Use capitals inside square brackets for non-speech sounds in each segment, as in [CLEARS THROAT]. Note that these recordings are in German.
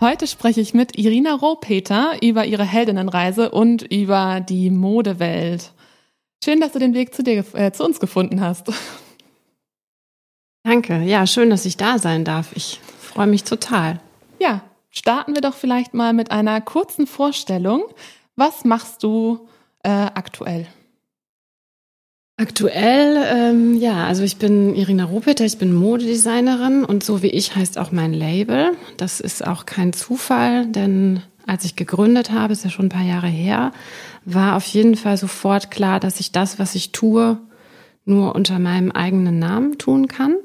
Heute spreche ich mit Irina Rohpeter über ihre Heldinnenreise und über die Modewelt. Schön, dass du den Weg zu dir, äh, zu uns gefunden hast. Danke. Ja, schön, dass ich da sein darf. Ich freue mich total. Ja, starten wir doch vielleicht mal mit einer kurzen Vorstellung. Was machst du äh, aktuell? Aktuell, ähm, ja, also ich bin Irina Rupeter, ich bin Modedesignerin und so wie ich heißt auch mein Label. Das ist auch kein Zufall, denn als ich gegründet habe, ist ja schon ein paar Jahre her, war auf jeden Fall sofort klar, dass ich das, was ich tue, nur unter meinem eigenen Namen tun kann.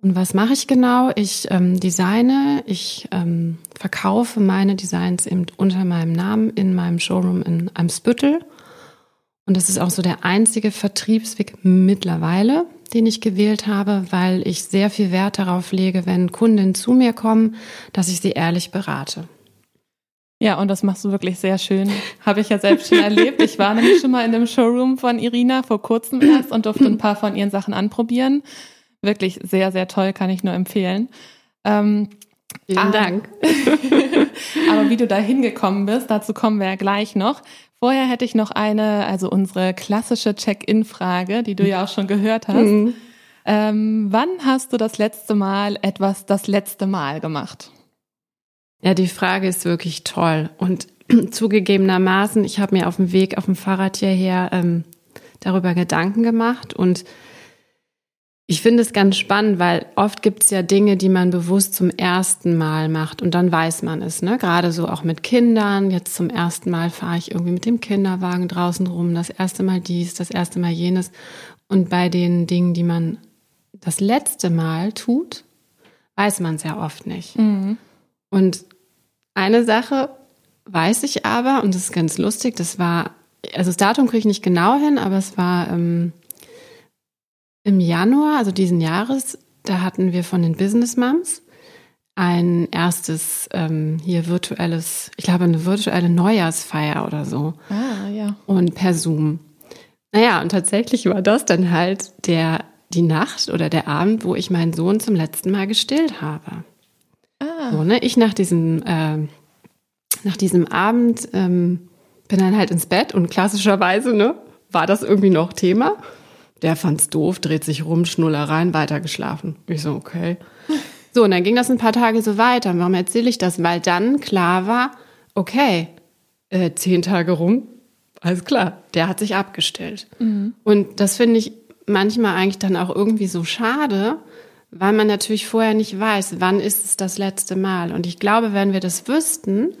Und was mache ich genau? Ich ähm, designe, ich ähm, verkaufe meine Designs eben unter meinem Namen in meinem Showroom in Eimsbüttel und das ist auch so der einzige Vertriebsweg mittlerweile, den ich gewählt habe, weil ich sehr viel Wert darauf lege, wenn Kunden zu mir kommen, dass ich sie ehrlich berate. Ja, und das machst du wirklich sehr schön. Habe ich ja selbst schon erlebt. Ich war nämlich schon mal in dem Showroom von Irina vor kurzem erst und durfte ein paar von ihren Sachen anprobieren. Wirklich sehr, sehr toll, kann ich nur empfehlen. Ähm, Vielen ah, Dank. [LAUGHS] aber wie du da hingekommen bist, dazu kommen wir ja gleich noch. Vorher hätte ich noch eine, also unsere klassische Check-in-Frage, die du ja auch schon gehört hast. Mhm. Ähm, wann hast du das letzte Mal etwas das letzte Mal gemacht? Ja, die Frage ist wirklich toll. Und [CLEARS THROAT] zugegebenermaßen, ich habe mir auf dem Weg auf dem Fahrrad hierher ähm, darüber Gedanken gemacht und ich finde es ganz spannend, weil oft gibt es ja Dinge, die man bewusst zum ersten Mal macht und dann weiß man es. Ne? Gerade so auch mit Kindern. Jetzt zum ersten Mal fahre ich irgendwie mit dem Kinderwagen draußen rum. Das erste Mal dies, das erste Mal jenes. Und bei den Dingen, die man das letzte Mal tut, weiß man ja oft nicht. Mhm. Und eine Sache weiß ich aber, und das ist ganz lustig, das war, also das Datum kriege ich nicht genau hin, aber es war ähm, im Januar, also diesen Jahres, da hatten wir von den Business Moms ein erstes ähm, hier virtuelles, ich glaube eine virtuelle Neujahrsfeier oder so. Ah, ja. Und per Zoom. Naja, und tatsächlich war das dann halt der, die Nacht oder der Abend, wo ich meinen Sohn zum letzten Mal gestillt habe. Ah. So, ne? Ich nach diesem, äh, nach diesem Abend ähm, bin dann halt ins Bett und klassischerweise, ne, war das irgendwie noch Thema. Der fand's doof, dreht sich rum, Schnullereien, weitergeschlafen. Ich so, okay. So, und dann ging das ein paar Tage so weiter. Warum erzähle ich das? Weil dann klar war, okay, äh, zehn Tage rum, alles klar, der hat sich abgestellt. Mhm. Und das finde ich manchmal eigentlich dann auch irgendwie so schade, weil man natürlich vorher nicht weiß, wann ist es das letzte Mal. Und ich glaube, wenn wir das wüssten,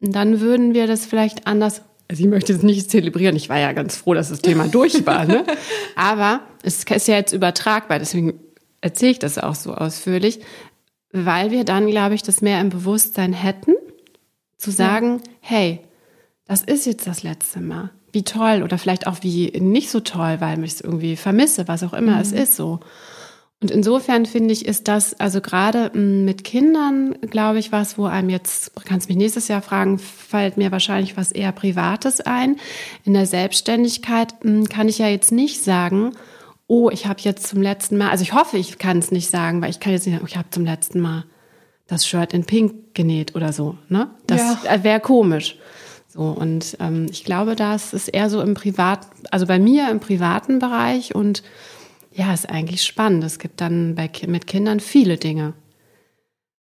dann würden wir das vielleicht anders also ich möchte es nicht zelebrieren. Ich war ja ganz froh, dass das Thema durch war. Ne? [LAUGHS] Aber es ist ja jetzt übertragbar. Deswegen erzähle ich das auch so ausführlich, weil wir dann, glaube ich, das mehr im Bewusstsein hätten, zu sagen, ja. hey, das ist jetzt das letzte Mal. Wie toll oder vielleicht auch wie nicht so toll, weil ich es irgendwie vermisse, was auch immer mhm. es ist so. Und insofern finde ich, ist das, also gerade mm, mit Kindern, glaube ich, was, wo einem jetzt, kannst mich nächstes Jahr fragen, fällt mir wahrscheinlich was eher Privates ein. In der Selbstständigkeit mm, kann ich ja jetzt nicht sagen, oh, ich habe jetzt zum letzten Mal, also ich hoffe, ich kann es nicht sagen, weil ich kann jetzt nicht sagen, oh, ich habe zum letzten Mal das Shirt in Pink genäht oder so. Ne? Das ja. wäre komisch. So, und ähm, ich glaube, das ist eher so im Privat, also bei mir im privaten Bereich und ja, ist eigentlich spannend. Es gibt dann bei, mit Kindern viele Dinge.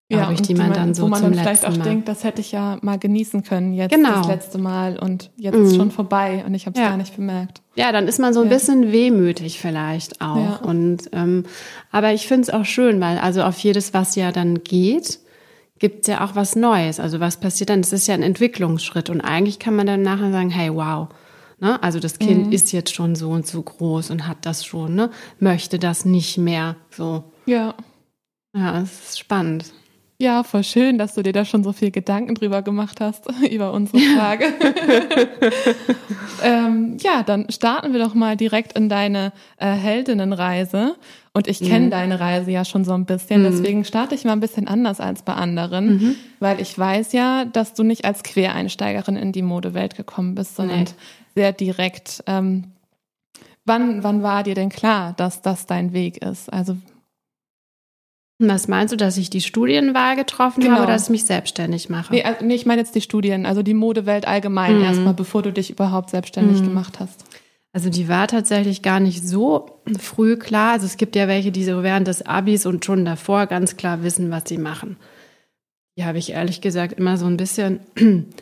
Ja, ich, die, man, man dann so wo man dann vielleicht auch mal. denkt, das hätte ich ja mal genießen können, jetzt genau. das letzte Mal und jetzt mhm. ist schon vorbei und ich habe es ja. gar nicht bemerkt. Ja, dann ist man so ein ja. bisschen wehmütig vielleicht auch. Ja. Und ähm, aber ich finde es auch schön, weil also auf jedes, was ja dann geht, gibt es ja auch was Neues. Also was passiert dann? Es ist ja ein Entwicklungsschritt und eigentlich kann man dann nachher sagen, hey, wow, Ne? Also das Kind mhm. ist jetzt schon so und so groß und hat das schon, ne? möchte das nicht mehr so. Ja. Ja, es ist spannend. Ja, voll schön, dass du dir da schon so viel Gedanken drüber gemacht hast, [LAUGHS] über unsere Frage. [LAUGHS] ähm, ja, dann starten wir doch mal direkt in deine äh, Heldinnenreise. Und ich kenne mhm. deine Reise ja schon so ein bisschen, mhm. deswegen starte ich mal ein bisschen anders als bei anderen, mhm. weil ich weiß ja, dass du nicht als Quereinsteigerin in die Modewelt gekommen bist, sondern nee. sehr direkt. Ähm, wann, wann war dir denn klar, dass das dein Weg ist? Also was meinst du, dass ich die Studienwahl getroffen genau. habe oder dass ich mich selbstständig mache? Nee, also, nee, ich meine jetzt die Studien, also die Modewelt allgemein mhm. erstmal, bevor du dich überhaupt selbstständig mhm. gemacht hast. Also die war tatsächlich gar nicht so früh klar. Also es gibt ja welche, die so während des Abis und schon davor ganz klar wissen, was sie machen. Die habe ich ehrlich gesagt immer so ein bisschen, [CLEARS THROAT]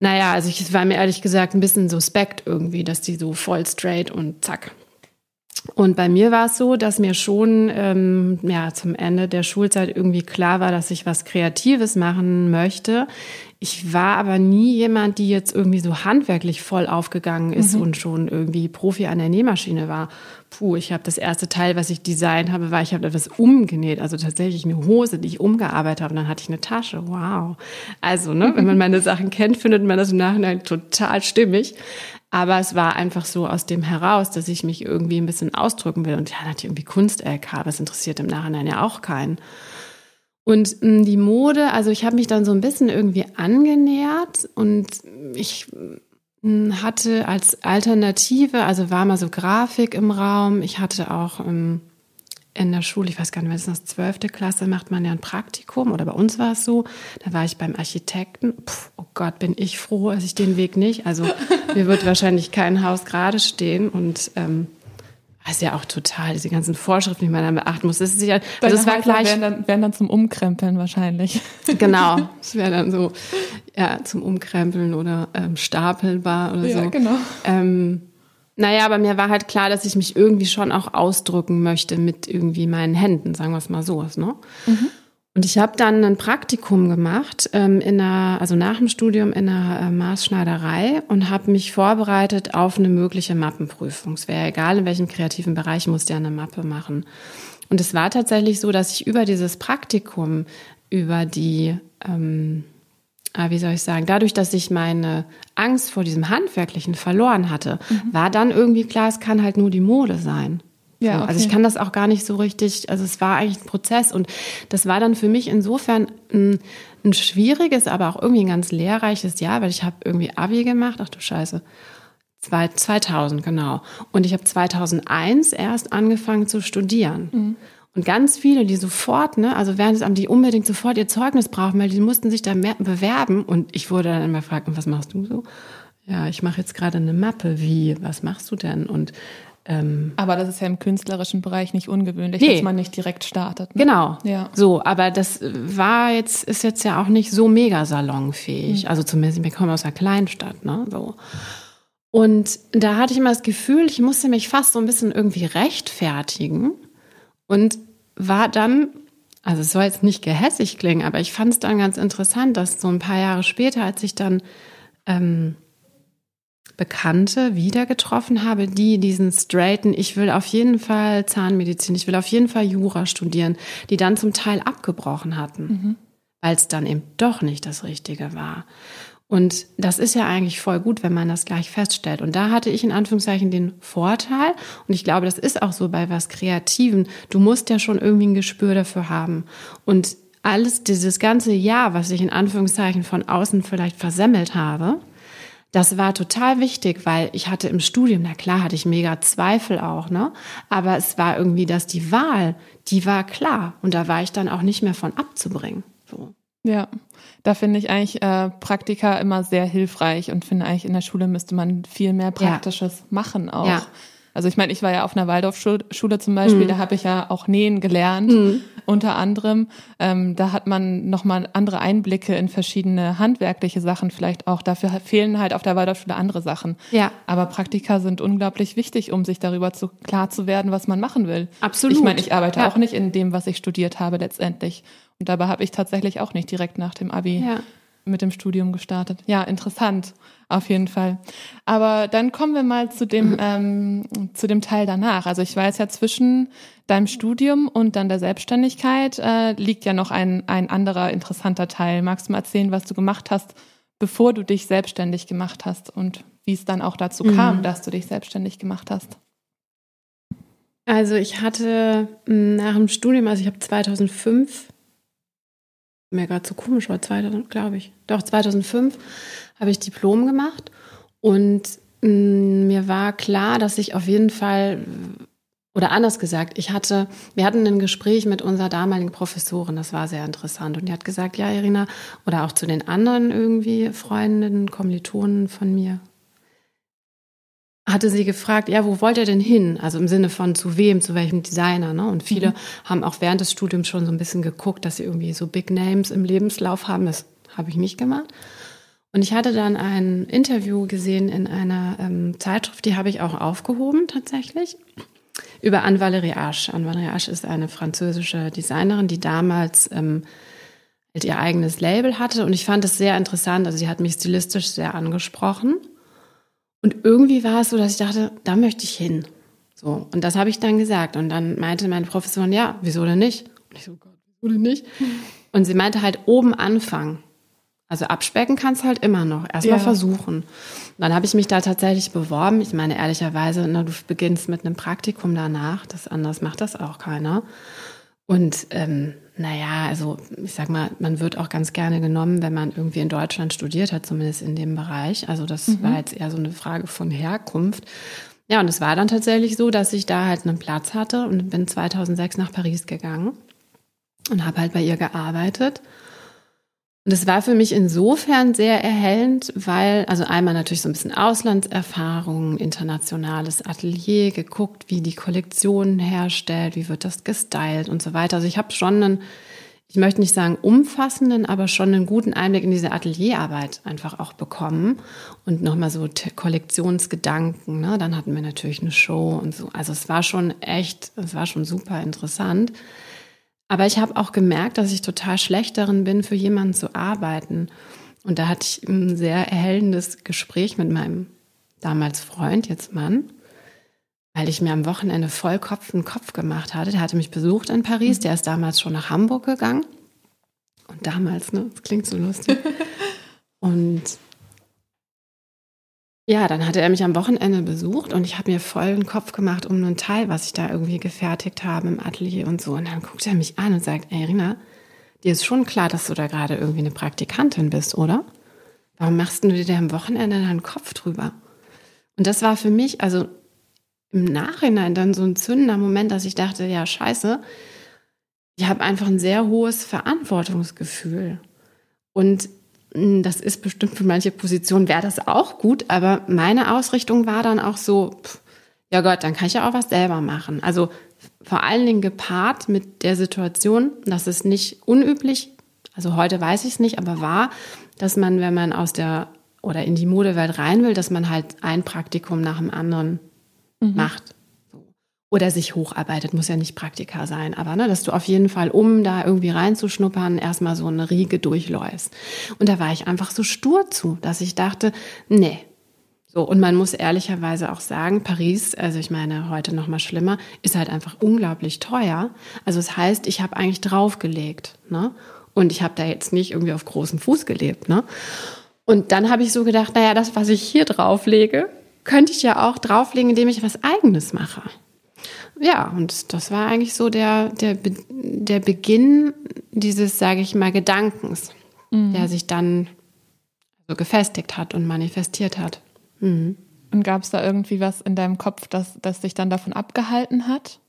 naja, also es war mir ehrlich gesagt ein bisschen suspekt irgendwie, dass die so voll straight und zack und bei mir war es so, dass mir schon ähm, ja, zum Ende der Schulzeit irgendwie klar war, dass ich was Kreatives machen möchte. Ich war aber nie jemand, die jetzt irgendwie so handwerklich voll aufgegangen ist mhm. und schon irgendwie Profi an der Nähmaschine war. Puh, ich habe das erste Teil, was ich designt habe, war, ich habe etwas umgenäht. Also tatsächlich eine Hose, die ich umgearbeitet habe. Und dann hatte ich eine Tasche. Wow. Also, ne, wenn man [LAUGHS] meine Sachen kennt, findet man das im Nachhinein total stimmig. Aber es war einfach so aus dem heraus, dass ich mich irgendwie ein bisschen ausdrücken will. Und ja, natürlich irgendwie Kunst-LK, das interessiert im Nachhinein ja auch keinen. Und hm, die Mode, also ich habe mich dann so ein bisschen irgendwie angenähert und ich hm, hatte als Alternative, also war mal so Grafik im Raum. Ich hatte auch ähm, in der Schule, ich weiß gar nicht, wenn es das zwölfte Klasse macht man ja ein Praktikum oder bei uns war es so, da war ich beim Architekten. Puh, oh Gott, bin ich froh, dass ich den Weg nicht. Also mir wird wahrscheinlich kein Haus gerade stehen und ähm, ist ja auch total, diese ganzen Vorschriften, die man dann beachten muss. Das ist ja, also es war gleich. Wären dann, wären dann zum Umkrempeln wahrscheinlich. [LAUGHS] Genau. [LAUGHS] Es wäre dann so, ja, zum Umkrempeln oder ähm, stapelbar oder ja, so. Ja, genau. Ähm, naja, aber mir war halt klar, dass ich mich irgendwie schon auch ausdrücken möchte mit irgendwie meinen Händen, sagen wir es mal so. Ne? Mhm. Und ich habe dann ein Praktikum gemacht, ähm, in einer, also nach dem Studium in einer äh, Maßschneiderei und habe mich vorbereitet auf eine mögliche Mappenprüfung. Es wäre egal, in welchem kreativen Bereich, musste ja eine Mappe machen. Und es war tatsächlich so, dass ich über dieses Praktikum, über die ähm, Ah, wie soll ich sagen, dadurch, dass ich meine Angst vor diesem Handwerklichen verloren hatte, mhm. war dann irgendwie klar, es kann halt nur die Mode sein. Ja, okay. Also ich kann das auch gar nicht so richtig, also es war eigentlich ein Prozess und das war dann für mich insofern ein, ein schwieriges, aber auch irgendwie ein ganz lehrreiches Jahr, weil ich habe irgendwie Abi gemacht, ach du Scheiße, 2000 genau. Und ich habe 2001 erst angefangen zu studieren. Mhm. Und ganz viele, die sofort, ne, also während es die unbedingt sofort ihr Zeugnis brauchen, weil die mussten sich da bewerben. Und ich wurde dann immer gefragt, was machst du so? Ja, ich mache jetzt gerade eine Mappe. Wie? Was machst du denn? Und ähm, aber das ist ja im künstlerischen Bereich nicht ungewöhnlich, nee. dass man nicht direkt startet. Ne? Genau. Ja. So, aber das war jetzt, ist jetzt ja auch nicht so mega salonfähig. Mhm. Also zumindest, wir kommen aus einer Kleinstadt, ne? So. Und da hatte ich immer das Gefühl, ich musste mich fast so ein bisschen irgendwie rechtfertigen. Und war dann, also es soll jetzt nicht gehässig klingen, aber ich fand es dann ganz interessant, dass so ein paar Jahre später, als ich dann ähm, Bekannte wieder getroffen habe, die diesen straighten, ich will auf jeden Fall Zahnmedizin, ich will auf jeden Fall Jura studieren, die dann zum Teil abgebrochen hatten, mhm. weil es dann eben doch nicht das Richtige war. Und das ist ja eigentlich voll gut, wenn man das gleich feststellt. Und da hatte ich in Anführungszeichen den Vorteil. Und ich glaube, das ist auch so bei was Kreativen. Du musst ja schon irgendwie ein Gespür dafür haben. Und alles, dieses ganze Jahr, was ich in Anführungszeichen von außen vielleicht versemmelt habe, das war total wichtig, weil ich hatte im Studium, na klar, hatte ich mega Zweifel auch, ne? Aber es war irgendwie, dass die Wahl, die war klar. Und da war ich dann auch nicht mehr von abzubringen. So. Ja, da finde ich eigentlich äh, Praktika immer sehr hilfreich und finde eigentlich in der Schule müsste man viel mehr Praktisches ja. machen auch. Ja. Also ich meine, ich war ja auf einer Waldorfschule zum Beispiel, mhm. da habe ich ja auch nähen gelernt, mhm. unter anderem. Ähm, da hat man nochmal andere Einblicke in verschiedene handwerkliche Sachen vielleicht auch. Dafür fehlen halt auf der Waldorfschule andere Sachen. Ja. Aber Praktika sind unglaublich wichtig, um sich darüber zu, klar zu werden, was man machen will. Absolut. Ich meine, ich arbeite ja. auch nicht in dem, was ich studiert habe letztendlich. Und dabei habe ich tatsächlich auch nicht direkt nach dem Abi ja. Mit dem Studium gestartet. Ja, interessant, auf jeden Fall. Aber dann kommen wir mal zu dem, [LAUGHS] ähm, zu dem Teil danach. Also ich weiß ja, zwischen deinem Studium und dann der Selbstständigkeit äh, liegt ja noch ein, ein anderer interessanter Teil. Magst du mal erzählen, was du gemacht hast, bevor du dich selbstständig gemacht hast und wie es dann auch dazu kam, mhm. dass du dich selbstständig gemacht hast? Also ich hatte nach dem Studium, also ich habe 2005 mir gerade so komisch war, 2000, glaube ich. Doch, 2005 habe ich Diplom gemacht und mh, mm, mir war klar, dass ich auf jeden Fall, oder anders gesagt, ich hatte, wir hatten ein Gespräch mit unserer damaligen Professorin, das war sehr interessant und die hat gesagt, ja, Irina, oder auch zu den anderen irgendwie Freundinnen, Kommilitonen von mir, hatte sie gefragt, ja, wo wollt ihr denn hin? Also im Sinne von zu wem, zu welchem Designer. Ne? Und viele mhm. haben auch während des Studiums schon so ein bisschen geguckt, dass sie irgendwie so Big Names im Lebenslauf haben. Das habe ich nicht gemacht. Und ich hatte dann ein Interview gesehen in einer ähm, Zeitschrift, die habe ich auch aufgehoben tatsächlich, über Anne-Valérie Asch. Anne-Valérie Asch ist eine französische Designerin, die damals ähm, halt ihr eigenes Label hatte. Und ich fand es sehr interessant. Also sie hat mich stilistisch sehr angesprochen. Und irgendwie war es so, dass ich dachte, da möchte ich hin. So. Und das habe ich dann gesagt. Und dann meinte meine Professorin, ja, wieso denn nicht? Und ich so, Gott, wieso denn nicht? [LAUGHS] Und sie meinte halt oben anfangen. Also abspecken kannst halt immer noch. Erstmal ja. versuchen. Und dann habe ich mich da tatsächlich beworben. Ich meine, ehrlicherweise, na, du beginnst mit einem Praktikum danach. Das anders macht das auch keiner. Und ähm, naja, also ich sag mal, man wird auch ganz gerne genommen, wenn man irgendwie in Deutschland studiert hat, zumindest in dem Bereich. Also das mhm. war jetzt eher so eine Frage von Herkunft. Ja, und es war dann tatsächlich so, dass ich da halt einen Platz hatte und bin 2006 nach Paris gegangen und habe halt bei ihr gearbeitet. Und es war für mich insofern sehr erhellend, weil, also einmal natürlich so ein bisschen Auslandserfahrung, internationales Atelier, geguckt, wie die Kollektion herstellt, wie wird das gestylt und so weiter. Also ich habe schon einen, ich möchte nicht sagen umfassenden, aber schon einen guten Einblick in diese Atelierarbeit einfach auch bekommen und nochmal so Kollektionsgedanken. Ne? Dann hatten wir natürlich eine Show und so. Also es war schon echt, es war schon super interessant. Aber ich habe auch gemerkt, dass ich total schlecht darin bin, für jemanden zu arbeiten. Und da hatte ich ein sehr erhellendes Gespräch mit meinem damals Freund, jetzt Mann, weil ich mir am Wochenende voll Kopf einen Kopf gemacht hatte. Der hatte mich besucht in Paris, der ist damals schon nach Hamburg gegangen. Und damals, ne, das klingt so lustig. [LAUGHS] Und ja, dann hatte er mich am Wochenende besucht und ich habe mir voll den Kopf gemacht um einen Teil, was ich da irgendwie gefertigt habe im Atelier und so. Und dann guckt er mich an und sagt, ey Rina, dir ist schon klar, dass du da gerade irgendwie eine Praktikantin bist, oder? Warum machst du dir da am Wochenende deinen Kopf drüber? Und das war für mich, also im Nachhinein dann so ein zündender Moment, dass ich dachte, ja, scheiße, ich habe einfach ein sehr hohes Verantwortungsgefühl. Und das ist bestimmt für manche Positionen wäre das auch gut, aber meine Ausrichtung war dann auch so, pff, ja Gott, dann kann ich ja auch was selber machen. Also vor allen Dingen gepaart mit der Situation, dass es nicht unüblich, also heute weiß ich es nicht, aber war, dass man, wenn man aus der oder in die Modewelt rein will, dass man halt ein Praktikum nach dem anderen mhm. macht oder sich hocharbeitet, muss ja nicht Praktika sein, aber ne, dass du auf jeden Fall, um da irgendwie reinzuschnuppern, erstmal so eine Riege durchläufst. Und da war ich einfach so stur zu, dass ich dachte, nee. So, und man muss ehrlicherweise auch sagen, Paris, also ich meine, heute noch mal schlimmer, ist halt einfach unglaublich teuer. Also das heißt, ich habe eigentlich draufgelegt, ne? Und ich habe da jetzt nicht irgendwie auf großem Fuß gelebt, ne? Und dann habe ich so gedacht, naja, das, was ich hier drauflege, könnte ich ja auch drauflegen, indem ich was Eigenes mache. Ja, und das war eigentlich so der, der, der Beginn dieses, sage ich mal, Gedankens, mhm. der sich dann so gefestigt hat und manifestiert hat. Mhm. Und gab es da irgendwie was in deinem Kopf, das, das dich dann davon abgehalten hat?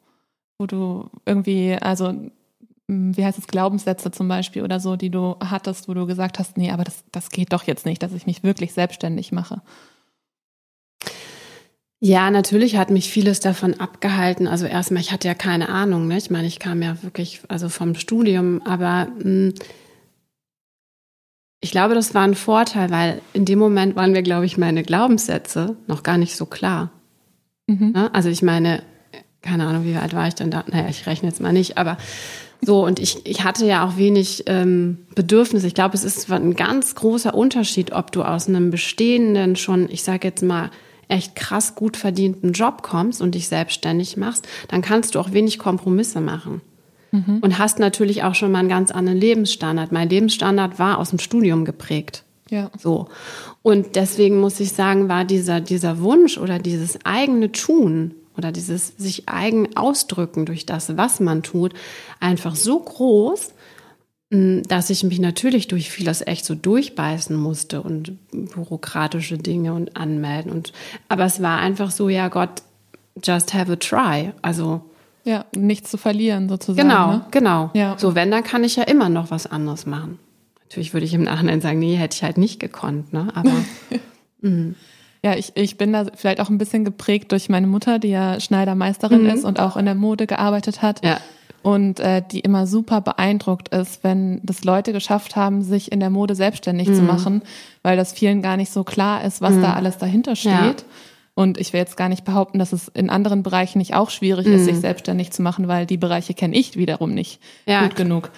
Wo du irgendwie, also wie heißt es, Glaubenssätze zum Beispiel oder so, die du hattest, wo du gesagt hast, nee, aber das, das geht doch jetzt nicht, dass ich mich wirklich selbstständig mache? Ja, natürlich hat mich vieles davon abgehalten. Also erstmal, ich hatte ja keine Ahnung. Ne? Ich meine, ich kam ja wirklich also vom Studium, aber mh, hm, ich glaube, das war ein Vorteil, weil in dem Moment waren mir, glaube ich, meine Glaubenssätze noch gar nicht so klar. Mhm. Ne? Also ich meine, keine Ahnung, wie alt war ich denn da? Naja, ich rechne jetzt mal nicht, aber so, und ich, ich hatte ja auch wenig ähm, Bedürfnisse. Ich glaube, es ist ein ganz großer Unterschied, ob du aus einem bestehenden, schon, ich sage jetzt mal, echt krass gut verdienten Job kommst und dich selbstständig machst, dann kannst du auch wenig Kompromisse machen. Mhm. Und hast natürlich auch schon mal einen ganz anderen Lebensstandard. Mein Lebensstandard war aus dem Studium geprägt. Ja. So. Und deswegen muss ich sagen, war dieser, dieser Wunsch oder dieses eigene Tun oder dieses sich eigen ausdrücken durch das, was man tut, einfach so groß, dass ich mich natürlich durch vieles echt so durchbeißen musste und bürokratische Dinge und anmelden und aber es war einfach so ja Gott just have a try also ja nichts zu verlieren sozusagen genau ne? genau ja. so wenn dann kann ich ja immer noch was anderes machen natürlich würde ich im Nachhinein sagen nee hätte ich halt nicht gekonnt ne aber [LAUGHS] hm. Ja, ich, ich bin da vielleicht auch ein bisschen geprägt durch meine Mutter, die ja Schneidermeisterin mhm. ist und auch in der Mode gearbeitet hat. Ja. Und äh, die immer super beeindruckt ist, wenn das Leute geschafft haben, sich in der Mode selbstständig mhm. zu machen, weil das vielen gar nicht so klar ist, was mhm. da alles dahinter steht. Ja. Und ich will jetzt gar nicht behaupten, dass es in anderen Bereichen nicht auch schwierig ist, mhm. sich selbstständig zu machen, weil die Bereiche kenne ich wiederum nicht ja. gut genug.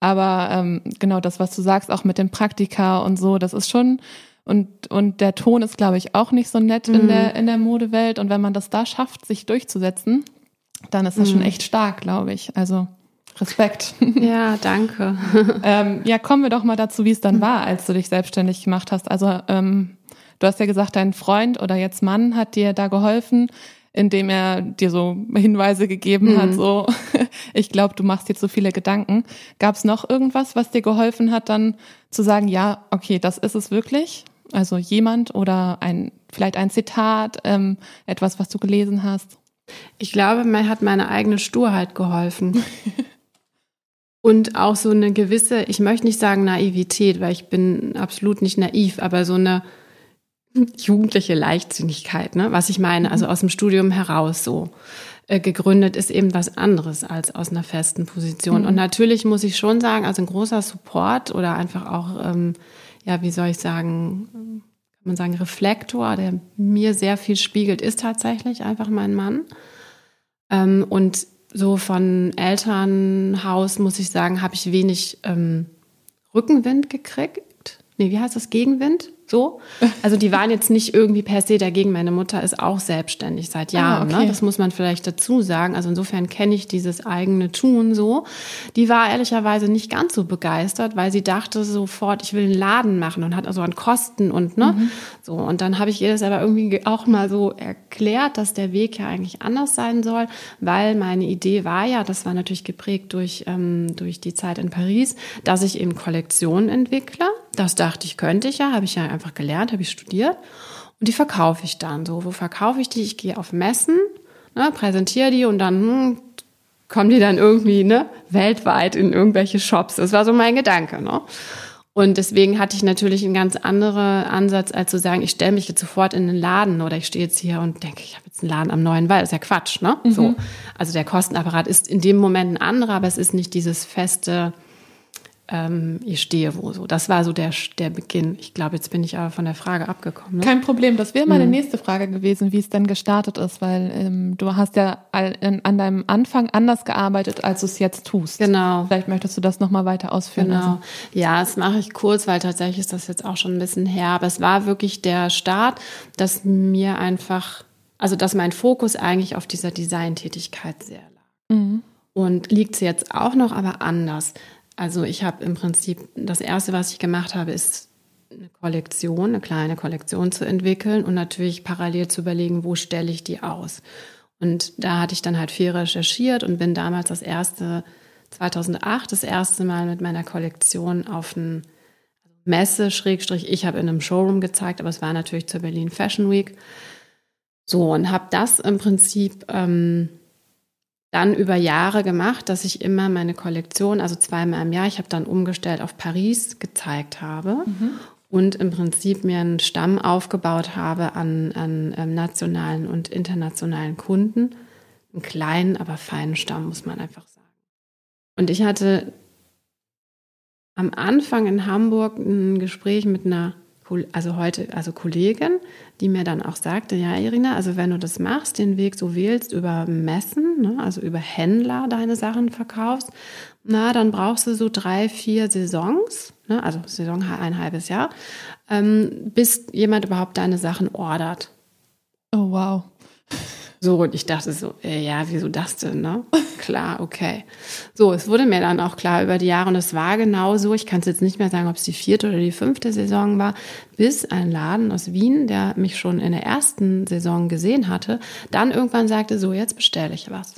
Aber ähm, genau das, was du sagst, auch mit den Praktika und so, das ist schon und, und der Ton ist, glaube ich, auch nicht so nett mhm. in, der, in der Modewelt. Und wenn man das da schafft, sich durchzusetzen, dann ist das mhm. schon echt stark, glaube ich. Also Respekt. [LAUGHS] Ja, danke. [LAUGHS] ähm, ja, kommen wir doch mal dazu, wie es dann war, als du dich selbstständig gemacht hast. Also ähm, du hast ja gesagt, dein Freund oder jetzt Mann hat dir da geholfen, indem er dir so Hinweise gegeben mhm. hat, so [LAUGHS] ich glaube, du machst dir zu viele Gedanken. Gab es noch irgendwas, was dir geholfen hat, dann zu sagen, ja, okay, das ist es wirklich? Also jemand oder ein, vielleicht ein Zitat, ähm, etwas, was du gelesen hast? Ich glaube, mir hat meine eigene Sturheit geholfen. [LAUGHS] Und auch so eine gewisse, ich möchte nicht sagen Naivität, weil ich bin absolut nicht naiv, aber so eine jugendliche Leichtsinnigkeit, ne? Was ich meine, also aus dem Studium heraus so äh, gegründet ist eben was anderes als aus einer festen Position. Mhm. Und natürlich muss ich schon sagen, also ein großer Support oder einfach auch ähm, ja, wie soll ich sagen, kann man sagen, Reflektor, der mir sehr viel spiegelt, ist tatsächlich einfach mein Mann. Ähm, und so von Elternhaus, muss ich sagen, habe ich wenig ähm, Rückenwind gekriegt. Nee, wie heißt das? Gegenwind? So. Also die waren jetzt nicht irgendwie per se dagegen. Meine Mutter ist auch selbstständig seit ah, Jahren. Ah, okay. ne? Das muss man vielleicht dazu sagen. Also insofern kenne ich dieses eigene Tun so. Die war ehrlicherweise nicht ganz so begeistert, weil sie dachte sofort, ich will einen Laden machen und hat also an Kosten und ne. Mhm. So. Und dann habe ich ihr das aber irgendwie auch mal so erklärt, dass der Weg ja eigentlich anders sein soll, weil meine Idee war ja, das war natürlich geprägt durch, ähm, durch die Zeit in Paris, dass ich eben Kollektionen entwickle. Das dachte ich, könnte ich ja, habe ich ja einfach gelernt, habe ich studiert. Und die verkaufe ich dann so. Wo verkaufe ich die? Ich gehe auf Messen, ne, präsentiere die und dann hm, kommen die dann irgendwie ne, weltweit in irgendwelche Shops. Das war so mein Gedanke. Ne? Und deswegen hatte ich natürlich einen ganz anderen Ansatz, als zu sagen, ich stelle mich jetzt sofort in den Laden oder ich stehe jetzt hier und denke, ich habe jetzt einen Laden am neuen Wald. Das ist ja Quatsch, ne? Mhm. So. Also der Kostenapparat ist in dem Moment ein anderer, aber es ist nicht dieses feste, ähm, ich stehe wo so. Das war so der, der Beginn. Ich glaube, jetzt bin ich aber von der Frage abgekommen. Ne? Kein Problem. Das wäre meine mhm. nächste Frage gewesen, wie es denn gestartet ist, weil ähm, du hast ja an deinem Anfang anders gearbeitet, als du es jetzt tust. Genau. Vielleicht möchtest du das nochmal weiter ausführen. Genau. Also. Ja, das mache ich kurz, weil tatsächlich ist das jetzt auch schon ein bisschen her. Aber es war wirklich der Start, dass mir einfach, also dass mein Fokus eigentlich auf dieser Designtätigkeit sehr lag. Mhm. Und liegt es jetzt auch noch, aber anders. Also ich habe im Prinzip, das Erste, was ich gemacht habe, ist eine Kollektion, eine kleine Kollektion zu entwickeln und natürlich parallel zu überlegen, wo stelle ich die aus. Und da hatte ich dann halt viel recherchiert und bin damals das erste, 2008, das erste Mal mit meiner Kollektion auf ein Messe, Schrägstrich, ich habe in einem Showroom gezeigt, aber es war natürlich zur Berlin Fashion Week. So, und habe das im Prinzip ähm, dann über Jahre gemacht, dass ich immer meine Kollektion, also zweimal im Jahr, ich habe dann umgestellt auf Paris, gezeigt habe mhm. und im Prinzip mir einen Stamm aufgebaut habe an, an ähm, nationalen und internationalen Kunden. Einen kleinen, aber feinen Stamm, muss man einfach sagen. Und ich hatte am Anfang in Hamburg ein Gespräch mit einer also heute, also Kollegin, die mir dann auch sagte, ja, Irina, also wenn du das machst, den Weg so wählst über Messen, ne, also über Händler deine Sachen verkaufst, na, dann brauchst du so drei, vier Saisons, ne, also Saison ein halbes Jahr, ähm, bis jemand überhaupt deine Sachen ordert. Oh, wow. So, und ich dachte so, äh, ja, wieso das denn, ne? Klar, okay. So, es wurde mir dann auch klar über die Jahre und es war genau so, ich kann es jetzt nicht mehr sagen, ob es die vierte oder die fünfte Saison war, bis ein Laden aus Wien, der mich schon in der ersten Saison gesehen hatte, dann irgendwann sagte, so, jetzt bestelle ich was.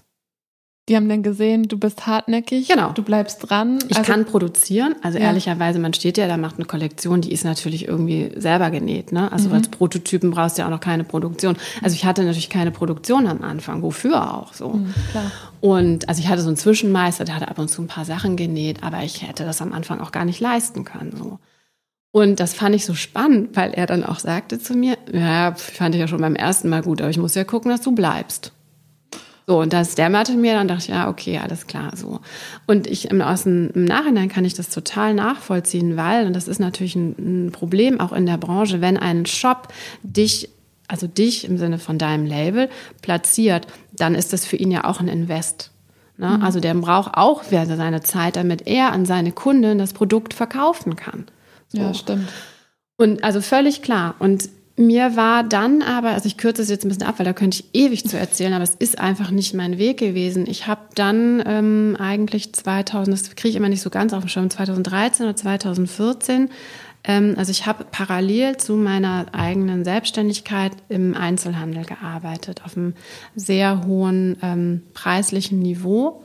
Die haben dann gesehen, du bist hartnäckig, genau. du bleibst dran. Ich also, kann produzieren. Also ja. ehrlicherweise, man steht ja, da macht eine Kollektion, die ist natürlich irgendwie selber genäht. Ne? Also mhm. als Prototypen brauchst du ja auch noch keine Produktion. Also ich hatte natürlich keine Produktion am Anfang. Wofür auch so? Mhm, und also ich hatte so einen Zwischenmeister, der hatte ab und zu ein paar Sachen genäht, aber ich hätte das am Anfang auch gar nicht leisten können. So. Und das fand ich so spannend, weil er dann auch sagte zu mir, ja, fand ich ja schon beim ersten Mal gut, aber ich muss ja gucken, dass du bleibst. So, und das dämmerte mir, dann dachte ich, ja, okay, alles klar, so. Und ich im, aus dem, im Nachhinein kann ich das total nachvollziehen, weil, und das ist natürlich ein, ein Problem auch in der Branche, wenn ein Shop dich also dich im Sinne von deinem Label platziert, dann ist das für ihn ja auch ein Invest. Ne? Mhm. Also der braucht auch seine Zeit, damit er an seine Kunden das Produkt verkaufen kann. So. Ja, stimmt. Und also völlig klar. Und mir war dann aber, also ich kürze es jetzt ein bisschen ab, weil da könnte ich ewig zu erzählen, aber es ist einfach nicht mein Weg gewesen. Ich habe dann ähm, eigentlich 2000, das kriege ich immer nicht so ganz auf dem Schirm, 2013 oder 2014, ähm, also ich habe parallel zu meiner eigenen Selbstständigkeit im Einzelhandel gearbeitet, auf einem sehr hohen ähm, preislichen Niveau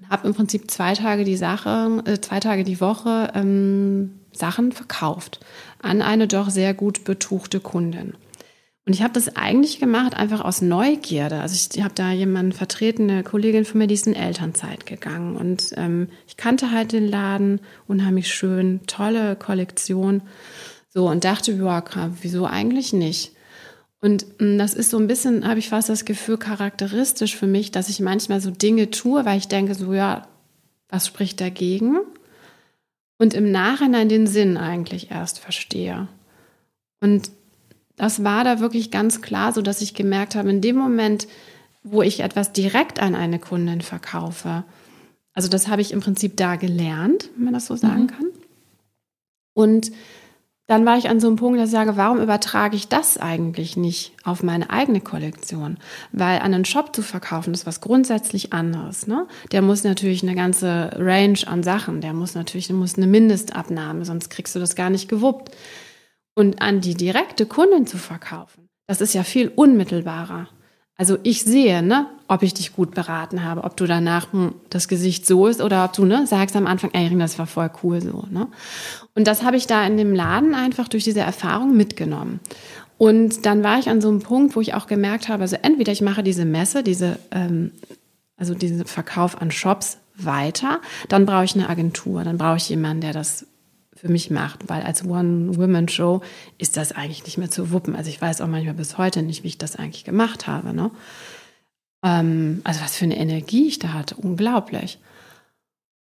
und habe im Prinzip zwei Tage die Sache, äh, zwei Tage die Woche ähm, Sachen verkauft an eine doch sehr gut betuchte Kundin. Und ich habe das eigentlich gemacht einfach aus Neugierde. Also ich habe da jemanden vertreten, eine Kollegin von mir, die ist in Elternzeit gegangen. Und ähm, ich kannte halt den Laden, unheimlich schön, tolle Kollektion. So, und dachte, ja, wieso eigentlich nicht? Und ähm, das ist so ein bisschen, habe ich fast das Gefühl, charakteristisch für mich, dass ich manchmal so Dinge tue, weil ich denke, so, ja, was spricht dagegen? Und im Nachhinein den Sinn eigentlich erst verstehe. Und das war da wirklich ganz klar, so dass ich gemerkt habe, in dem Moment, wo ich etwas direkt an eine Kundin verkaufe, also das habe ich im Prinzip da gelernt, wenn man das so sagen mhm. kann. Und dann war ich an so einem Punkt, dass ich sage, warum übertrage ich das eigentlich nicht auf meine eigene Kollektion? Weil an einen Shop zu verkaufen, ist was grundsätzlich anderes. Ne? Der muss natürlich eine ganze Range an Sachen, der muss natürlich der muss eine Mindestabnahme, sonst kriegst du das gar nicht gewuppt. Und an die direkte Kundin zu verkaufen, das ist ja viel unmittelbarer. Also ich sehe, ne, ob ich dich gut beraten habe, ob du danach hm, das Gesicht so ist oder ob du ne, sagst am Anfang, ey, das war voll cool so. Ne? Und das habe ich da in dem Laden einfach durch diese Erfahrung mitgenommen. Und dann war ich an so einem Punkt, wo ich auch gemerkt habe, also entweder ich mache diese Messe, diese, ähm, also diesen Verkauf an Shops weiter, dann brauche ich eine Agentur, dann brauche ich jemanden, der das für mich macht, weil als One-Woman-Show ist das eigentlich nicht mehr zu wuppen. Also ich weiß auch manchmal bis heute nicht, wie ich das eigentlich gemacht habe. Ne? Ähm, also was für eine Energie ich da hatte, unglaublich.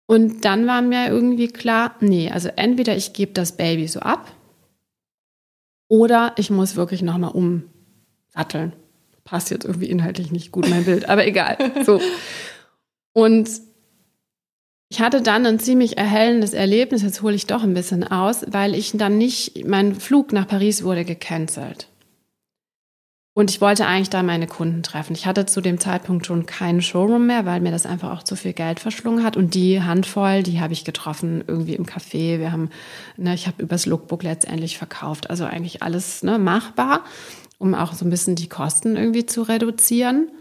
Und dann war mir irgendwie klar, nee, also entweder ich gebe das Baby so ab oder ich muss wirklich nochmal umsatteln. Passt jetzt irgendwie inhaltlich nicht gut mein Bild, aber egal. So. [LAUGHS] Und ich hatte dann ein ziemlich erhellendes Erlebnis, jetzt hole ich doch ein bisschen aus, weil ich dann nicht, mein Flug nach Paris wurde gecancelt. Und ich wollte eigentlich da meine Kunden treffen. Ich hatte zu dem Zeitpunkt schon keinen Showroom mehr, weil mir das einfach auch zu viel Geld verschlungen hat. Und die Handvoll, die habe ich getroffen irgendwie im Café. Wir haben, ne, ich habe übers Lookbook letztendlich verkauft. Also eigentlich alles ne, machbar, um auch so ein bisschen die Kosten irgendwie zu reduzieren.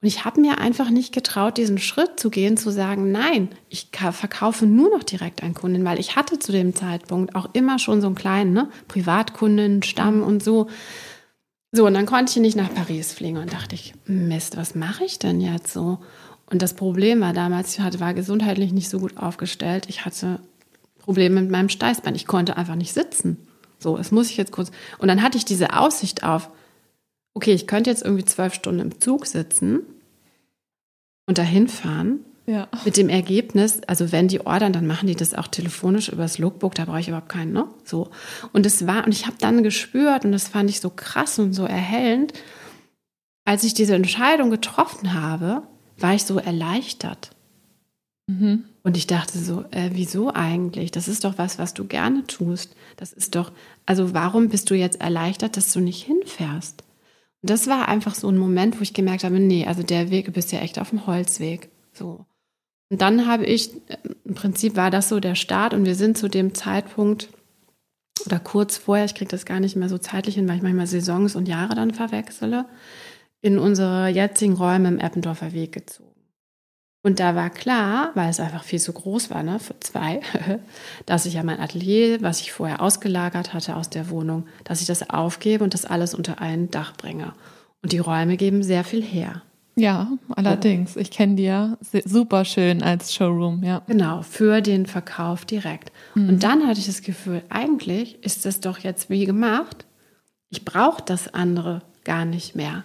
Und ich habe mir einfach nicht getraut, diesen Schritt zu gehen, zu sagen, nein, ich verkaufe nur noch direkt an Kunden, weil ich hatte zu dem Zeitpunkt auch immer schon so einen kleinen ne, Privatkunden, Stamm und so. So, und dann konnte ich nicht nach Paris fliegen und dachte ich, Mist, was mache ich denn jetzt so? Und das Problem war damals, ich hatte, war gesundheitlich nicht so gut aufgestellt. Ich hatte Probleme mit meinem Steißbein. Ich konnte einfach nicht sitzen. So, das muss ich jetzt kurz. Und dann hatte ich diese Aussicht auf, okay, ich könnte jetzt irgendwie zwölf Stunden im Zug sitzen und dahin fahren Ja. Mit dem Ergebnis, also wenn die ordern, dann machen die das auch telefonisch übers Lookbook, da brauche ich überhaupt keinen, ne? So. Und es war, und ich habe dann gespürt, und das fand ich so krass und so erhellend, als ich diese Entscheidung getroffen habe, war ich so erleichtert. Mhm. Und ich dachte so, äh, wieso eigentlich? Das ist doch was, was du gerne tust. Das ist doch, also warum bist du jetzt erleichtert, dass du nicht hinfährst? Das war einfach so ein Moment, wo ich gemerkt habe, nee, also der Weg, du bist ja echt auf dem Holzweg. So. Und dann habe ich, im Prinzip war das so der Start und wir sind zu dem Zeitpunkt oder kurz vorher, ich kriege das gar nicht mehr so zeitlich hin, weil ich manchmal Saisons und Jahre dann verwechsele, in unsere jetzigen Räume im Eppendorfer Weg gezogen. Und da war klar, weil es einfach viel zu groß war, ne, für zwei, [LAUGHS] dass ich ja mein Atelier, was ich vorher ausgelagert hatte aus der Wohnung, dass ich das aufgebe und das alles unter ein Dach bringe. Und die Räume geben sehr viel her. Ja, allerdings. Ich kenne die ja super schön als Showroom, ja. Genau, für den Verkauf direkt. Mhm. Und dann hatte ich das Gefühl, eigentlich ist das doch jetzt wie gemacht. Ich brauche das andere gar nicht mehr.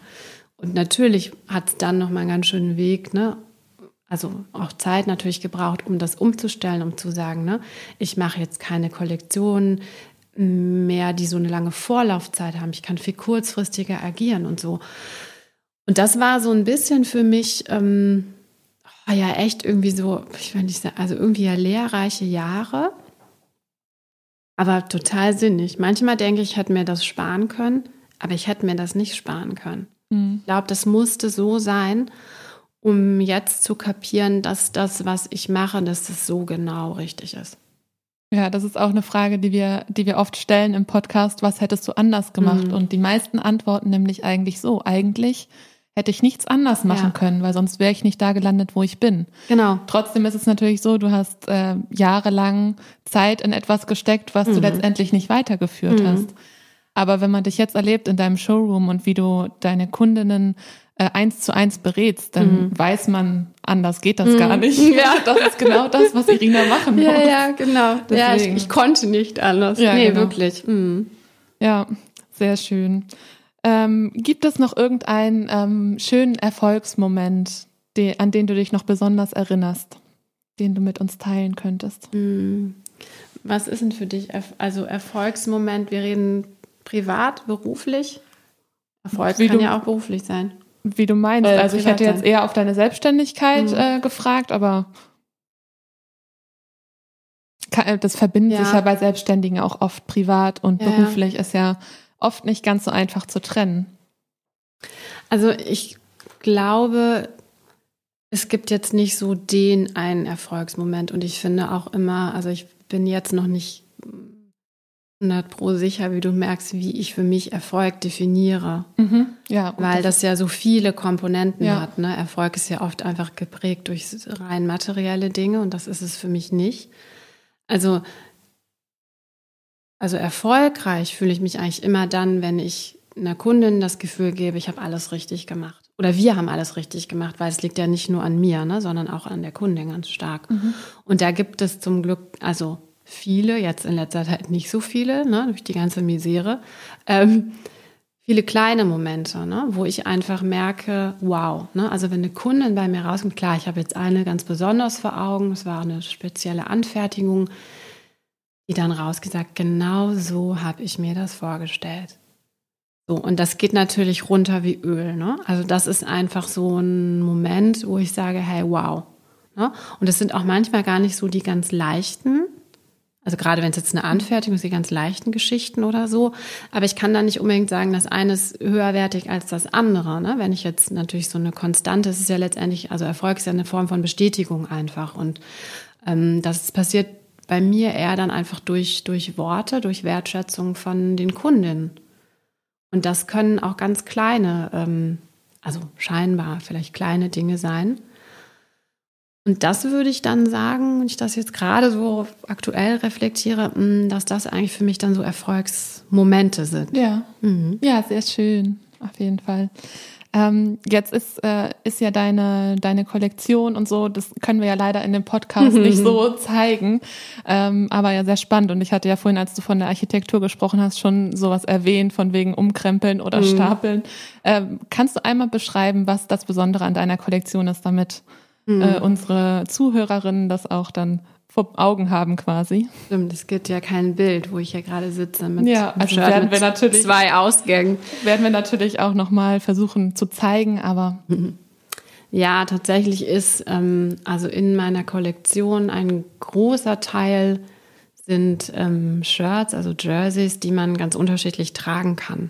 Und natürlich hat es dann noch mal einen ganz schönen Weg, ne? Also auch Zeit natürlich gebraucht, um das umzustellen, um zu sagen, ne, ich mache jetzt keine Kollektionen mehr, die so eine lange Vorlaufzeit haben. Ich kann viel kurzfristiger agieren und so. Und das war so ein bisschen für mich ähm, oh ja echt irgendwie so, ich will nicht sagen, also irgendwie ja lehrreiche Jahre, aber total sinnig. Manchmal denke ich, ich hätte mir das sparen können, aber ich hätte mir das nicht sparen können. Mhm. Ich glaube, das musste so sein, um jetzt zu kapieren, dass das, was ich mache, dass das so genau richtig ist. Ja, das ist auch eine Frage, die wir, die wir oft stellen im Podcast. Was hättest du anders gemacht? Mhm. Und die meisten antworten nämlich eigentlich so. Eigentlich hätte ich nichts anders machen ja. können, weil sonst wäre ich nicht da gelandet, wo ich bin. Genau. Trotzdem ist es natürlich so, du hast äh, jahrelang Zeit in etwas gesteckt, was mhm. du letztendlich nicht weitergeführt mhm. hast. Aber wenn man dich jetzt erlebt in deinem Showroom und wie du deine Kundinnen äh, eins zu eins berätst, dann mhm. weiß man, anders geht das mhm. gar nicht. [LAUGHS] Ja, das ist genau das, was Irina machen muss. Ja, ja, genau. Deswegen. Ja, ich, ich, konnte nicht anders. Ja, nee, genau. wirklich. Mhm. Ja, sehr schön. Ähm, gibt es noch irgendeinen ähm, schönen Erfolgsmoment, den, an den du dich noch besonders erinnerst, den du mit uns teilen könntest? Hm. Was ist denn für dich, also Erfolgsmoment? Wir reden privat, beruflich? Erfolg wie kann ja auch beruflich sein. Wie du meinst. Äh, also ich hätte jetzt eher auf deine Selbstständigkeit mhm. äh, gefragt, aber äh, das verbindet ja. sich ja bei Selbstständigen auch oft privat und ja. beruflich ist ja oft nicht ganz so einfach zu trennen. Also ich glaube, es gibt jetzt nicht so den einen Erfolgsmoment und ich finde auch immer, also ich bin jetzt noch nicht 100 pro sicher, wie du merkst, wie ich für mich Erfolg definiere. Mhm. Ja, Weil das, das, ja so viele Komponenten ja. hat. Ne? Erfolg ist ja oft einfach geprägt durch rein materielle Dinge und das ist es für mich nicht. Also also erfolgreich fühle ich mich eigentlich immer dann, wenn ich einer Kundin das Gefühl gebe, ich habe alles richtig gemacht. Oder wir haben alles richtig gemacht, weil es liegt ja nicht nur an mir, ne, sondern auch an der Kundin ganz stark. Mhm. Und da gibt es zum Glück, also viele, jetzt in letzter Zeit nicht so viele, ne, durch die ganze Misere, ähm, viele kleine Momente, ne, wo ich einfach merke, wow. Ne, also wenn eine Kundin bei mir rauskommt, klar, ich habe jetzt eine ganz besonders vor Augen, es war eine spezielle Anfertigung, die dann rausgesagt, genau so habe ich mir das vorgestellt. So, und das geht natürlich runter wie Öl. Ne? Also das ist einfach so ein Moment, wo ich sage, hey, wow. Ne? Und es sind auch manchmal gar nicht so die ganz leichten, also gerade wenn es jetzt eine Anfertigung ist, die ganz leichten Geschichten oder so. Aber ich kann da nicht unbedingt sagen, das eine ist höherwertig als das andere. Ne? Wenn ich jetzt natürlich so eine Konstante, es ist ja letztendlich, also Erfolg ist ja eine Form von Bestätigung einfach. Und ähm, das passiert bei mir eher dann einfach durch, durch Worte, durch Wertschätzung von den Kundinnen. Und das können auch ganz kleine, ähm, also scheinbar vielleicht kleine Dinge sein. Und das würde ich dann sagen, wenn ich das jetzt gerade so aktuell reflektiere, mm, dass das eigentlich für mich dann so Erfolgsmomente sind. Ja, mhm. ja, sehr schön, auf jeden Fall. Ähm, jetzt ist, äh, ist ja deine, deine Kollektion und so, das können wir ja leider in dem Podcast nicht [LAUGHS] so zeigen, ähm, aber ja sehr spannend. Und ich hatte ja vorhin, als du von der Architektur gesprochen hast, schon sowas erwähnt, von wegen Umkrempeln oder mhm. Stapeln. Ähm, kannst du einmal beschreiben, was das Besondere an deiner Kollektion ist, damit mhm. äh, unsere Zuhörerinnen das auch dann vor Augen haben quasi. Stimmt, es gibt ja kein Bild, wo ich hier gerade sitze mit ja, also Shirt werden wir natürlich zwei Ausgängen. Werden wir natürlich auch noch mal versuchen zu zeigen, aber [LAUGHS] ja, tatsächlich ist ähm, also in meiner Kollektion ein großer Teil sind ähm, Shirts, also Jerseys, die man ganz unterschiedlich tragen kann.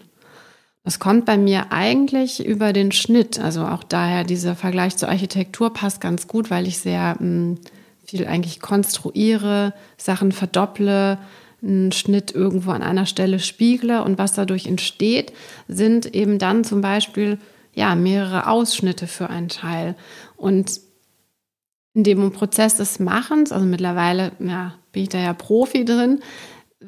Das kommt bei mir eigentlich über den Schnitt. Also auch daher dieser Vergleich zur Architektur passt ganz gut, weil ich sehr mh, hm, viel eigentlich konstruiere, Sachen verdopple, einen Schnitt irgendwo an einer Stelle spiegle und was dadurch entsteht, sind eben dann zum Beispiel ja mehrere Ausschnitte für einen Teil. Und in dem Prozess des Machens, also mittlerweile ja, bin ich da ja Profi drin,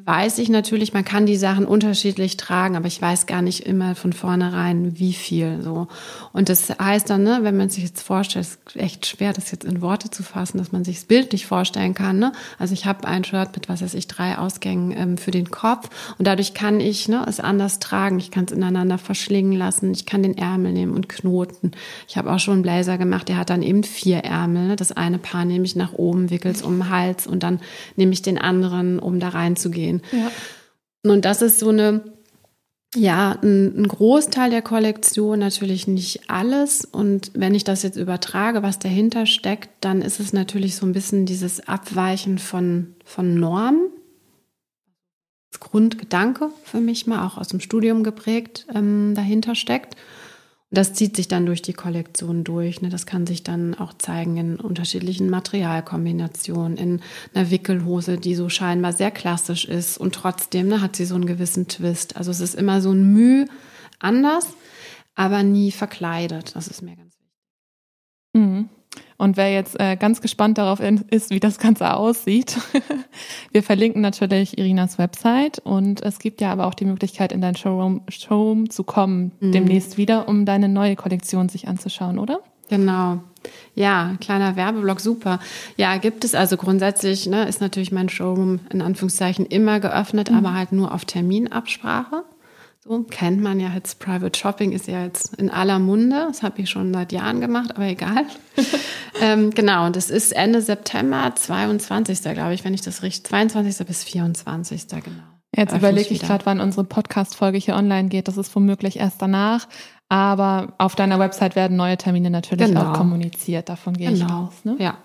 weiß ich natürlich, man kann die Sachen unterschiedlich tragen, aber ich weiß gar nicht immer von vornherein, wie viel so. Und das heißt dann, ne, wenn man sich jetzt vorstellt, ist echt schwer, das jetzt in Worte zu fassen, dass man sich das Bild nicht vorstellen kann. Ne? Also ich habe ein Shirt mit, was weiß ich, drei Ausgängen ähm, für den Kopf und dadurch kann ich ne, es anders tragen. Ich kann es ineinander verschlingen lassen, ich kann den Ärmel nehmen und knoten. Ich habe auch schon einen Blazer gemacht, der hat dann eben vier Ärmel. Ne? Das eine Paar nehme ich nach oben, wickel es um den Hals und dann nehme ich den anderen, um da reinzugehen gehen. Ja. Und das ist so eine, ja, ein, ein, Großteil der Kollektion, natürlich nicht alles. Und wenn ich das jetzt übertrage, was dahinter steckt, dann ist es natürlich so ein bisschen dieses Abweichen von, von Normen. Das Grundgedanke für mich mal auch aus dem Studium geprägt ähm, dahinter steckt das zieht sich dann durch die Kollektion durch. Ne? Das kann sich dann auch zeigen in unterschiedlichen Materialkombinationen, in einer Wickelhose, die so scheinbar sehr klassisch ist und trotzdem ne, hat sie so einen gewissen Twist. Also es ist immer so ein Mühe anders, aber nie verkleidet. Das ist mir ganz wichtig. Mhm. Und wer jetzt äh, ganz gespannt darauf ist, wie das Ganze aussieht, [LAUGHS] wir verlinken natürlich Irinas Website und es gibt ja aber auch die Möglichkeit, in dein Showroom, Showroom zu kommen, mhm. demnächst wieder, um deine neue Kollektion sich anzuschauen, oder? Genau. Ja, kleiner Werbeblock, super. Ja, gibt es also grundsätzlich, ne, ist natürlich mein Showroom in Anführungszeichen immer geöffnet, mhm. aber halt nur auf Terminabsprache. So kennt man ja jetzt. Private Shopping ist ja jetzt in aller Munde. Das habe ich schon seit Jahren gemacht, aber egal. [LAUGHS] ähm, genau, und das ist Ende September, 22. glaube ich, wenn ich das richtig, 22. bis 24. genau. Jetzt überlege ich gerade, wann unsere Podcast-Folge hier online geht. Das ist womöglich erst danach. Aber auf deiner Website werden neue Termine natürlich genau. auch kommuniziert. Davon gehe genau. ich aus. Ne? Ja.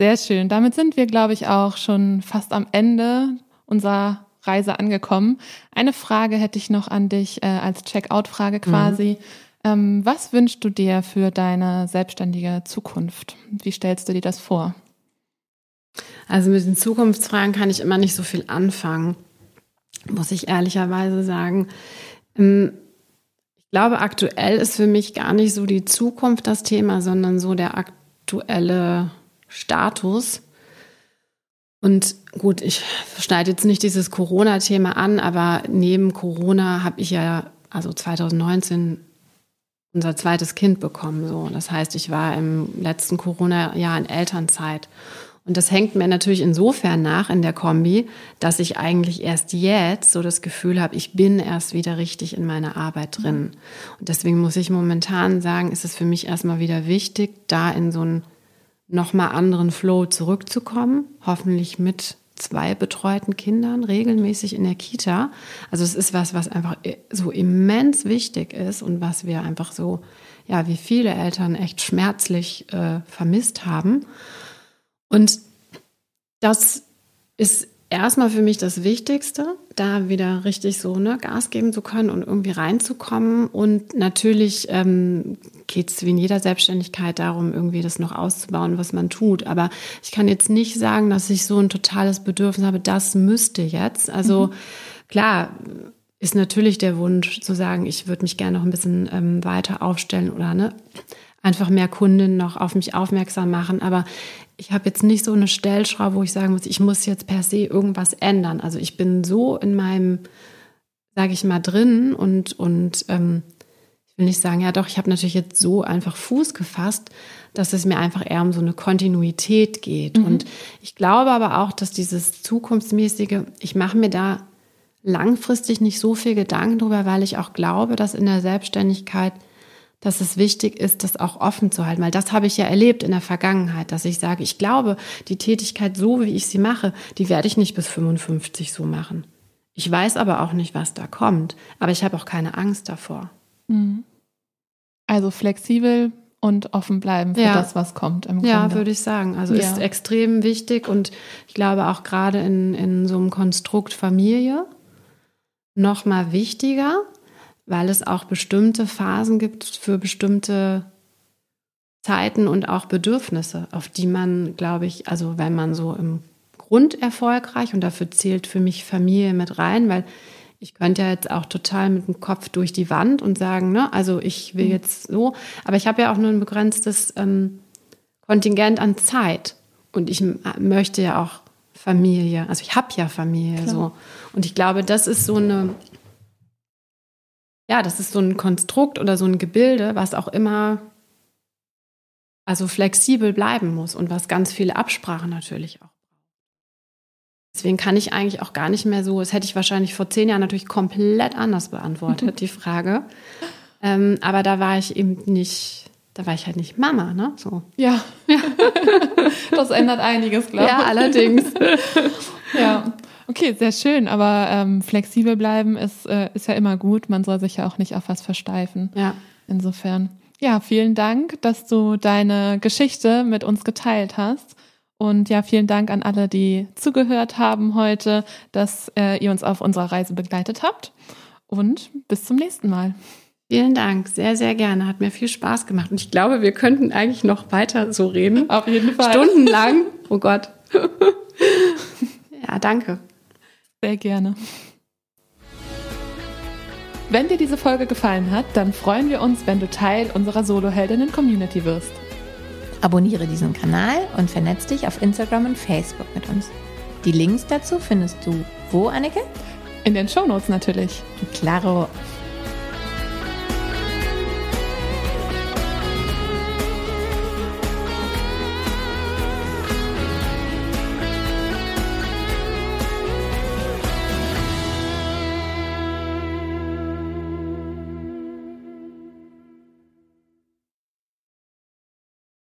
Sehr schön. Damit sind wir, glaube ich, auch schon fast am Ende unserer Reise angekommen. Eine Frage hätte ich noch an dich äh, als Checkout-Frage quasi. Mhm. Ähm, was wünschst du dir für deine selbstständige Zukunft? Wie stellst du dir das vor? Also mit den Zukunftsfragen kann ich immer nicht so viel anfangen, muss ich ehrlicherweise sagen. Ähm, ich glaube, aktuell ist für mich gar nicht so die Zukunft das Thema, sondern so der aktuelle Status. Und gut, ich schneide jetzt nicht dieses Corona-Thema an, aber neben Corona habe ich ja, also 2019, unser zweites Kind bekommen. So. Das heißt, ich war im letzten Corona-Jahr in Elternzeit. Und das hängt mir natürlich insofern nach in der Kombi, dass ich eigentlich erst jetzt so das Gefühl habe, ich bin erst wieder richtig in meiner Arbeit drin. Und deswegen muss ich momentan sagen, ist es für mich erstmal wieder wichtig, da in so ein nochmal anderen Flow zurückzukommen, hoffentlich mit zwei betreuten Kindern regelmäßig in der Kita. Also es ist was, was einfach so immens wichtig ist und was wir einfach so, ja, wie viele Eltern echt schmerzlich äh, vermisst haben. Und das ist erstmal für mich das Wichtigste, da wieder richtig so ne, Gas geben zu können und irgendwie reinzukommen. Und natürlich ähm, geht es wie in jeder Selbstständigkeit darum, irgendwie das noch auszubauen, was man tut. Aber ich kann jetzt nicht sagen, dass ich so ein totales Bedürfnis habe, das müsste jetzt. Also mhm. klar ist natürlich der Wunsch zu sagen, ich würde mich gerne noch ein bisschen ähm, weiter aufstellen oder ne, einfach mehr Kunden noch auf mich aufmerksam machen. Aber ich habe jetzt nicht so eine Stellschraube, wo ich sagen muss, ich muss jetzt per se irgendwas ändern. Also ich bin so in meinem, sage ich mal, drin und, und ähm, ich will nicht sagen, ja doch, ich habe natürlich jetzt so einfach Fuß gefasst, dass es mir einfach eher um so eine Kontinuität geht. Mhm. Und ich glaube aber auch, dass dieses zukunftsmäßige, ich mache mir da langfristig nicht so viel Gedanken drüber, weil ich auch glaube, dass in der Selbstständigkeit dass es wichtig ist, das auch offen zu halten, weil das habe ich ja erlebt in der Vergangenheit, dass ich sage, ich glaube, die Tätigkeit so, wie ich sie mache, die werde ich nicht bis 55 so machen. Ich weiß aber auch nicht, was da kommt, aber ich habe auch keine Angst davor. Mhm. Also flexibel und offen bleiben für ja. das, was kommt im Grunde. Ja, würde ich sagen. Also ja. ist extrem wichtig und ich glaube auch gerade in, in so einem Konstrukt Familie noch mal wichtiger, weil es auch bestimmte Phasen gibt für bestimmte Zeiten und auch Bedürfnisse, auf die man, glaube ich, also wenn man so im Grund erfolgreich und dafür zählt für mich Familie mit rein, weil ich könnte ja jetzt auch total mit dem Kopf durch die Wand und sagen, ne, also ich will mhm. jetzt so, aber ich habe ja auch nur ein begrenztes ähm, Kontingent an Zeit und ich möchte ja auch Familie, also ich habe ja Familie Klar. so und ich glaube, das ist so eine ja, das ist so ein Konstrukt oder so ein Gebilde, was auch immer also flexibel bleiben muss und was ganz viele Absprachen natürlich auch. Deswegen kann ich eigentlich auch gar nicht mehr so, das hätte ich wahrscheinlich vor zehn Jahren natürlich komplett anders beantwortet, [LAUGHS] die Frage. Ähm, aber da war ich eben nicht, da war ich halt nicht Mama, ne? So. Ja. ja. [LAUGHS] das ändert einiges, glaube ich. [LAUGHS] Ja, allerdings. ja. Okay, sehr schön, aber ähm, flexibel bleiben ist, äh, ist ja immer gut. Man soll sich ja auch nicht auf was versteifen. Ja. Insofern. Ja, vielen Dank, dass du deine Geschichte mit uns geteilt hast. Und ja, vielen Dank an alle, die zugehört haben heute, dass äh, ihr uns auf unserer Reise begleitet habt. Und bis zum nächsten Mal. Vielen Dank, sehr, sehr gerne. Hat mir viel Spaß gemacht. Und ich glaube, wir könnten eigentlich noch weiter so reden. Auf jeden Fall. Stundenlang. Oh Gott. [LAUGHS] ja, danke. Sehr gerne. Wenn dir diese Folge gefallen hat, dann freuen wir uns, wenn du Teil unserer Soloheldinnen-Community wirst. Abonniere diesen Kanal und vernetz dich auf Instagram und Facebook mit uns. Die Links dazu findest du wo, Anneke? In den Shownotes natürlich. Claro.